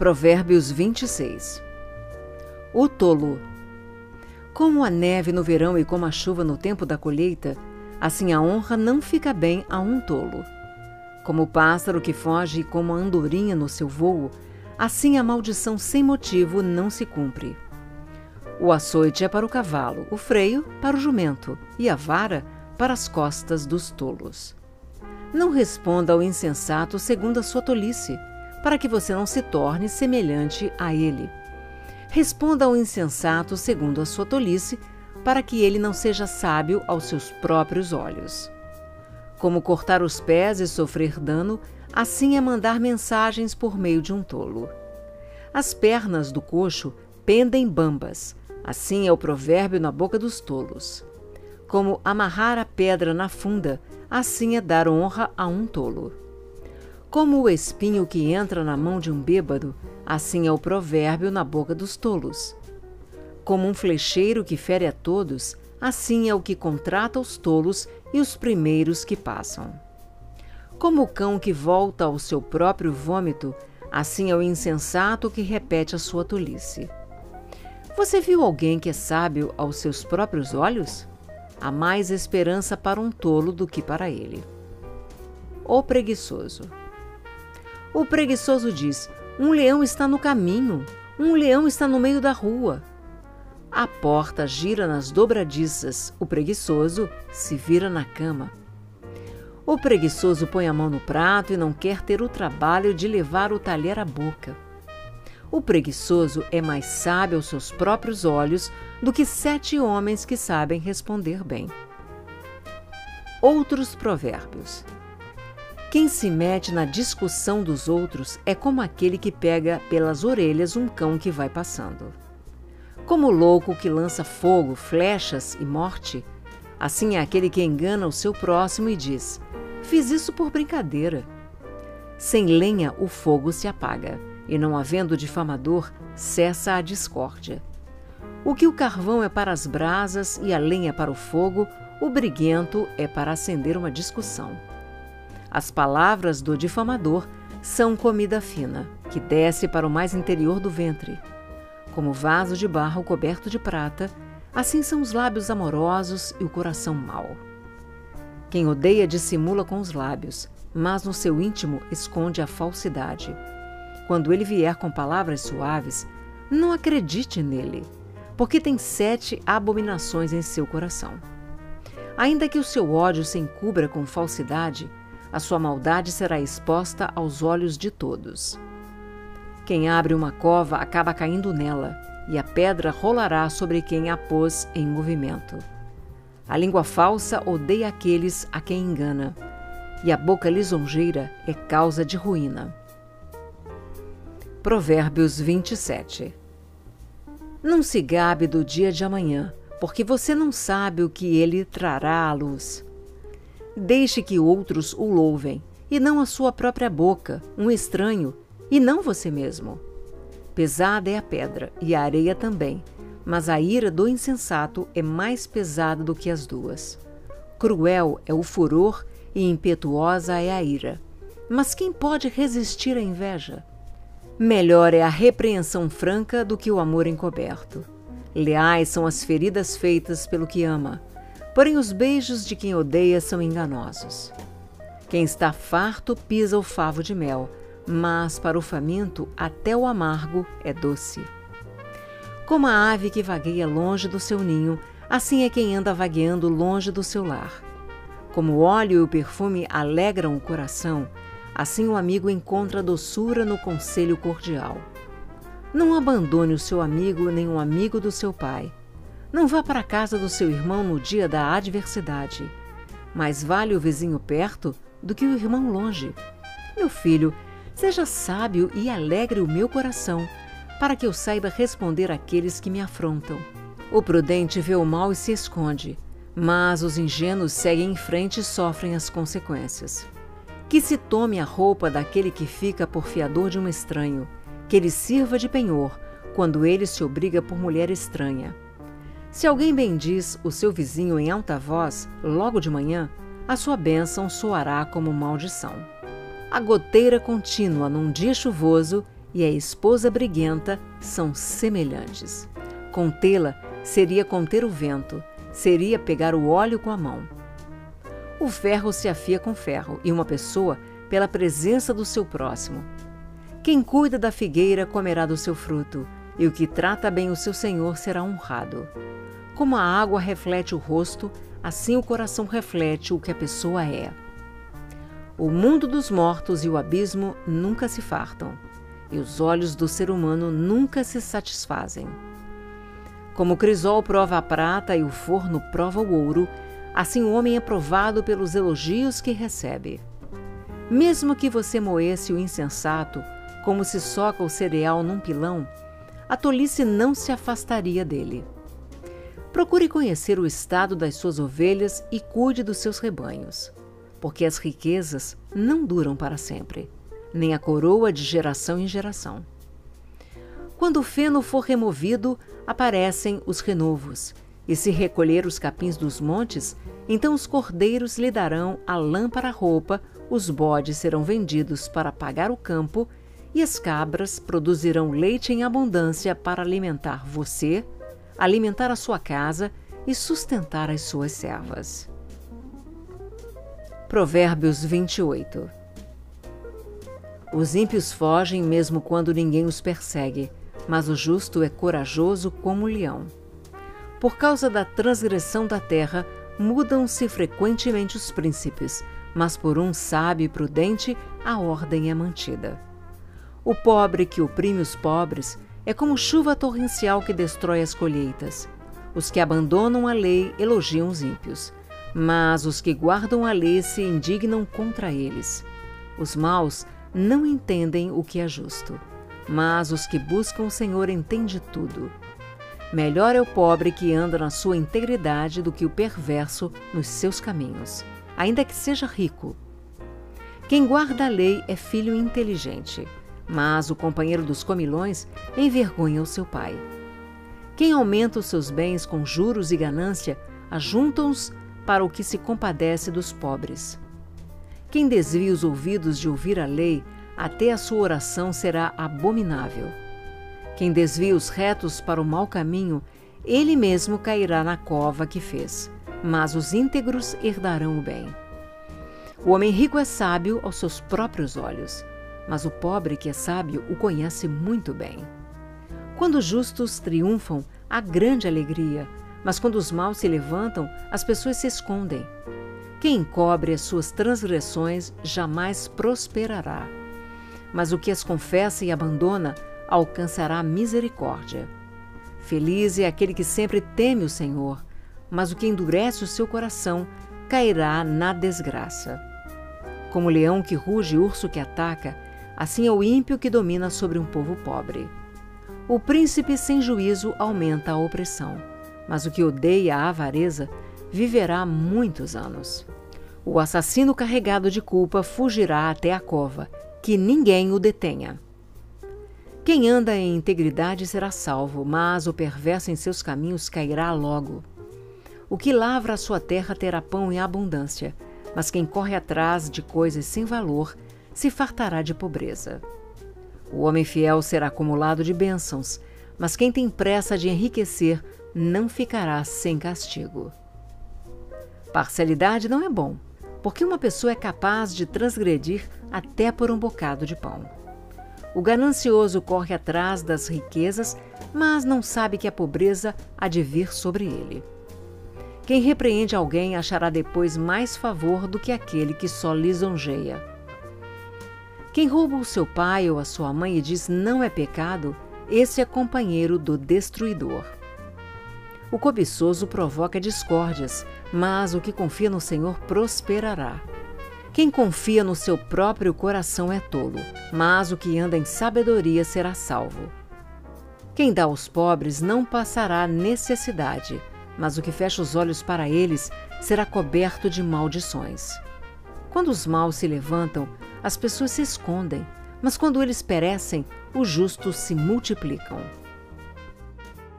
Provérbios 26 O tolo. Como a neve no verão e como a chuva no tempo da colheita, assim a honra não fica bem a um tolo. Como o pássaro que foge e como a andorinha no seu vôo, assim a maldição sem motivo não se cumpre. O açoite é para o cavalo, o freio para o jumento e a vara para as costas dos tolos. Não responda ao insensato segundo a sua tolice para que você não se torne semelhante a ele. Responda ao insensato segundo a sua tolice, para que ele não seja sábio aos seus próprios olhos. Como cortar os pés e sofrer dano, assim é mandar mensagens por meio de um tolo. As pernas do coxo pendem bambas, assim é o provérbio na boca dos tolos. Como amarrar a pedra na funda, assim é dar honra a um tolo. Como o espinho que entra na mão de um bêbado, assim é o provérbio na boca dos tolos. Como um flecheiro que fere a todos, assim é o que contrata os tolos e os primeiros que passam. Como o cão que volta ao seu próprio vômito, assim é o insensato que repete a sua tolice. Você viu alguém que é sábio aos seus próprios olhos? Há mais esperança para um tolo do que para ele. O preguiçoso. O preguiçoso diz: Um leão está no caminho, um leão está no meio da rua. A porta gira nas dobradiças, o preguiçoso se vira na cama. O preguiçoso põe a mão no prato e não quer ter o trabalho de levar o talher à boca. O preguiçoso é mais sábio aos seus próprios olhos do que sete homens que sabem responder bem. Outros provérbios. Quem se mete na discussão dos outros é como aquele que pega pelas orelhas um cão que vai passando. Como o louco que lança fogo, flechas e morte, assim é aquele que engana o seu próximo e diz: Fiz isso por brincadeira. Sem lenha o fogo se apaga, e não havendo difamador, cessa a discórdia. O que o carvão é para as brasas e a lenha para o fogo, o briguento é para acender uma discussão. As palavras do difamador são comida fina, que desce para o mais interior do ventre. Como vaso de barro coberto de prata, assim são os lábios amorosos e o coração mau. Quem odeia dissimula com os lábios, mas no seu íntimo esconde a falsidade. Quando ele vier com palavras suaves, não acredite nele, porque tem sete abominações em seu coração. Ainda que o seu ódio se encubra com falsidade, a sua maldade será exposta aos olhos de todos. Quem abre uma cova acaba caindo nela, e a pedra rolará sobre quem a pôs em movimento. A língua falsa odeia aqueles a quem engana, e a boca lisonjeira é causa de ruína. Provérbios 27 Não se gabe do dia de amanhã, porque você não sabe o que ele trará à luz. Deixe que outros o louvem, e não a sua própria boca, um estranho, e não você mesmo. Pesada é a pedra, e a areia também, mas a ira do insensato é mais pesada do que as duas. Cruel é o furor e impetuosa é a ira. Mas quem pode resistir à inveja? Melhor é a repreensão franca do que o amor encoberto. Leais são as feridas feitas pelo que ama, Porém, os beijos de quem odeia são enganosos. Quem está farto pisa o favo de mel, mas para o faminto até o amargo é doce. Como a ave que vagueia longe do seu ninho, assim é quem anda vagueando longe do seu lar. Como o óleo e o perfume alegram o coração, assim o amigo encontra doçura no conselho cordial. Não abandone o seu amigo nem o amigo do seu pai não vá para a casa do seu irmão no dia da adversidade. Mais vale o vizinho perto do que o irmão longe. Meu filho, seja sábio e alegre o meu coração, para que eu saiba responder àqueles que me afrontam. O prudente vê o mal e se esconde, mas os ingênuos seguem em frente e sofrem as consequências. Que se tome a roupa daquele que fica por fiador de um estranho, que ele sirva de penhor quando ele se obriga por mulher estranha. Se alguém bendiz o seu vizinho em alta voz, logo de manhã, a sua bênção soará como maldição. A goteira contínua num dia chuvoso e a esposa briguenta são semelhantes. Contê-la seria conter o vento, seria pegar o óleo com a mão. O ferro se afia com ferro, e uma pessoa pela presença do seu próximo. Quem cuida da figueira comerá do seu fruto, e o que trata bem o seu senhor será honrado. Como a água reflete o rosto, assim o coração reflete o que a pessoa é. O mundo dos mortos e o abismo nunca se fartam, e os olhos do ser humano nunca se satisfazem. Como o crisol prova a prata e o forno prova o ouro, assim o homem é provado pelos elogios que recebe. Mesmo que você moesse o insensato, como se soca o cereal num pilão, a tolice não se afastaria dele. Procure conhecer o estado das suas ovelhas e cuide dos seus rebanhos, porque as riquezas não duram para sempre, nem a coroa de geração em geração. Quando o feno for removido, aparecem os renovos, e se recolher os capins dos montes, então os cordeiros lhe darão a lã para a roupa, os bodes serão vendidos para pagar o campo, e as cabras produzirão leite em abundância para alimentar você, alimentar a sua casa e sustentar as suas servas. Provérbios 28 Os ímpios fogem mesmo quando ninguém os persegue, mas o justo é corajoso como o leão. Por causa da transgressão da terra, mudam-se frequentemente os príncipes, mas por um sábio e prudente a ordem é mantida. O pobre que oprime os pobres é como chuva torrencial que destrói as colheitas. Os que abandonam a lei elogiam os ímpios, mas os que guardam a lei se indignam contra eles. Os maus não entendem o que é justo, mas os que buscam o Senhor entendem tudo. Melhor é o pobre que anda na sua integridade do que o perverso nos seus caminhos, ainda que seja rico. Quem guarda a lei é filho inteligente, mas o companheiro dos comilões envergonha o seu pai. Quem aumenta os seus bens com juros e ganância, ajuntam-os para o que se compadece dos pobres. Quem desvia os ouvidos de ouvir a lei, até a sua oração será abominável. Quem desvia os retos para o mau caminho, ele mesmo cairá na cova que fez, mas os íntegros herdarão o bem. O homem rico é sábio aos seus próprios olhos, mas o pobre que é sábio o conhece muito bem. Quando os justos triunfam, há grande alegria, mas quando os maus se levantam, as pessoas se escondem. Quem encobre as suas transgressões jamais prosperará, mas o que as confessa e abandona alcançará misericórdia. Feliz é aquele que sempre teme o Senhor, mas o que endurece o seu coração cairá na desgraça. Como leão que ruge e urso que ataca, assim é o ímpio que domina sobre um povo pobre. O príncipe sem juízo aumenta a opressão, mas o que odeia a avareza viverá muitos anos. O assassino carregado de culpa fugirá até a cova, que ninguém o detenha. Quem anda em integridade será salvo, mas o perverso em seus caminhos cairá logo. O que lavra a sua terra terá pão em abundância, mas quem corre atrás de coisas sem valor se fartará de pobreza. O homem fiel será acumulado de bênçãos, mas quem tem pressa de enriquecer não ficará sem castigo. Parcialidade não é bom, porque uma pessoa é capaz de transgredir até por um bocado de pão. O ganancioso corre atrás das riquezas, mas não sabe que a pobreza há de vir sobre ele. Quem repreende alguém achará depois mais favor do que aquele que só lisonjeia. Quem rouba o seu pai ou a sua mãe e diz não é pecado, esse é companheiro do destruidor. O cobiçoso provoca discórdias, mas o que confia no Senhor prosperará. Quem confia no seu próprio coração é tolo, mas o que anda em sabedoria será salvo. Quem dá aos pobres não passará necessidade, mas o que fecha os olhos para eles será coberto de maldições. Quando os maus se levantam, as pessoas se escondem, mas quando eles perecem, os justos se multiplicam.